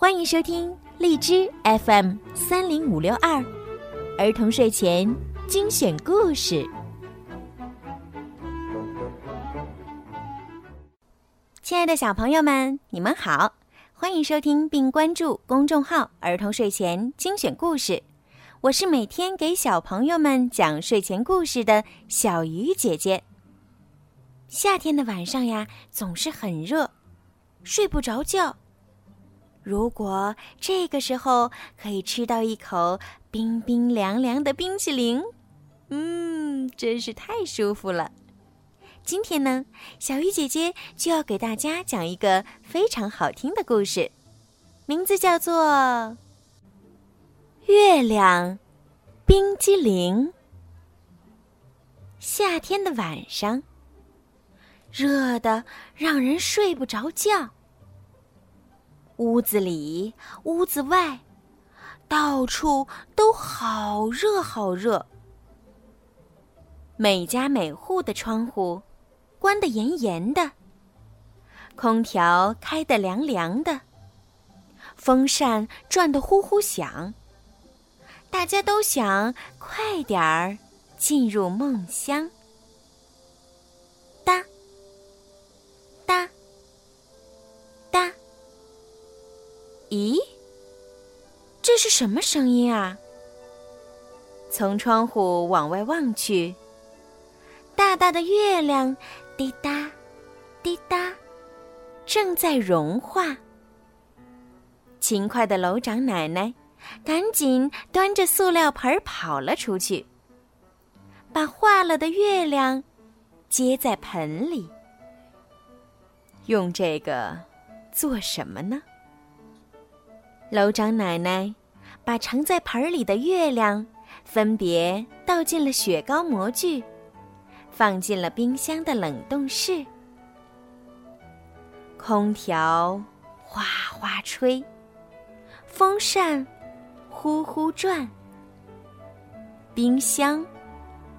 欢迎收听荔枝 FM 三零五六二儿童睡前精选故事。亲爱的小朋友们，你们好，欢迎收听并关注公众号“儿童睡前精选故事”。我是每天给小朋友们讲睡前故事的小鱼姐姐。夏天的晚上呀，总是很热，睡不着觉。如果这个时候可以吃到一口冰冰凉凉的冰淇淋，嗯，真是太舒服了。今天呢，小鱼姐姐就要给大家讲一个非常好听的故事，名字叫做《月亮冰激凌》。夏天的晚上。热的让人睡不着觉。屋子里、屋子外，到处都好热好热。每家每户的窗户关得严严的，空调开得凉凉的，风扇转得呼呼响。大家都想快点儿进入梦乡。是什么声音啊？从窗户往外望去，大大的月亮滴答滴答，正在融化。勤快的楼长奶奶赶紧端着塑料盆跑了出去，把化了的月亮接在盆里。用这个做什么呢？楼长奶奶把盛在盆里的月亮分别倒进了雪糕模具，放进了冰箱的冷冻室。空调哗哗吹，风扇呼呼转，冰箱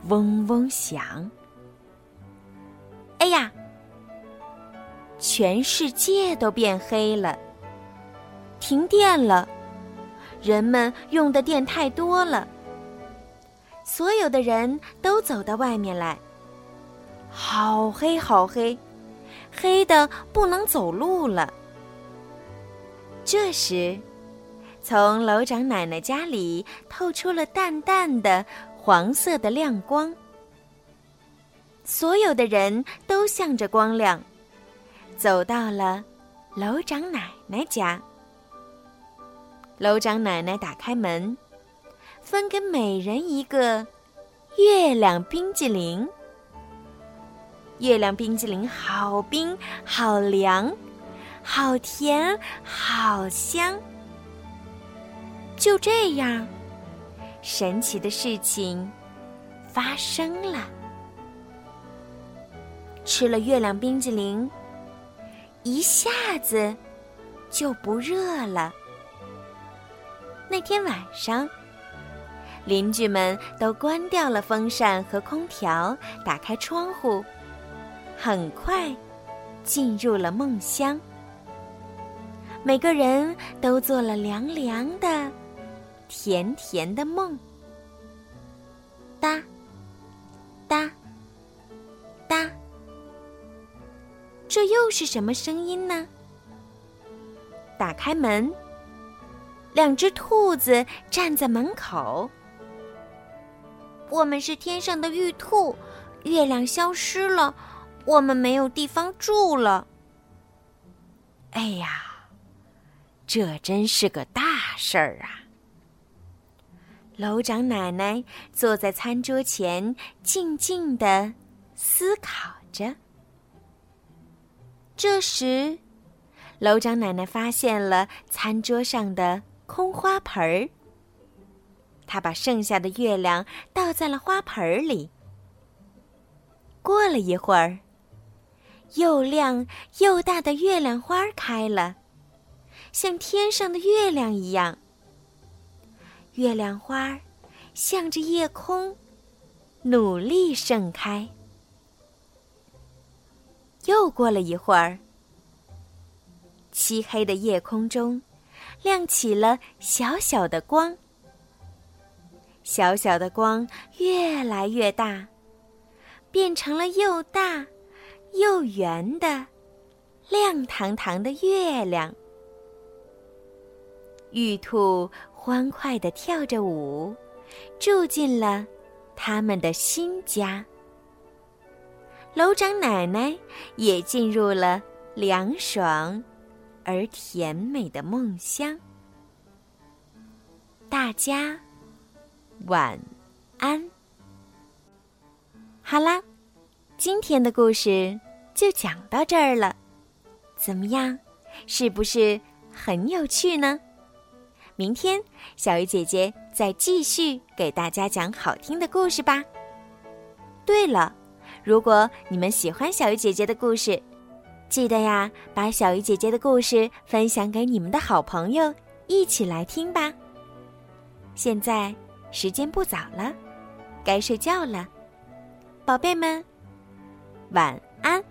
嗡嗡响。哎呀，全世界都变黑了。停电了，人们用的电太多了。所有的人都走到外面来，好黑好黑，黑的不能走路了。这时，从楼长奶奶家里透出了淡淡的黄色的亮光。所有的人都向着光亮，走到了楼长奶奶家。楼长奶奶打开门，分给每人一个月亮冰激凌。月亮冰激凌好冰、好凉、好甜、好香。就这样，神奇的事情发生了。吃了月亮冰激凌，一下子就不热了。那天晚上，邻居们都关掉了风扇和空调，打开窗户，很快进入了梦乡。每个人都做了凉凉的、甜甜的梦。哒，哒，哒，这又是什么声音呢？打开门。两只兔子站在门口。我们是天上的玉兔，月亮消失了，我们没有地方住了。哎呀，这真是个大事儿啊！楼长奶奶坐在餐桌前，静静的思考着。这时，楼长奶奶发现了餐桌上的。空花盆儿，他把剩下的月亮倒在了花盆里。过了一会儿，又亮又大的月亮花开了，像天上的月亮一样。月亮花向着夜空努力盛开。又过了一会儿，漆黑的夜空中。亮起了小小的光。小小的光越来越大，变成了又大又圆的亮堂堂的月亮。玉兔欢快地跳着舞，住进了他们的新家。楼长奶奶也进入了凉爽而甜美的梦乡。大家晚安。好啦，今天的故事就讲到这儿了。怎么样，是不是很有趣呢？明天，小鱼姐姐再继续给大家讲好听的故事吧。对了，如果你们喜欢小鱼姐姐的故事，记得呀，把小鱼姐姐的故事分享给你们的好朋友，一起来听吧。现在时间不早了，该睡觉了，宝贝们，晚安。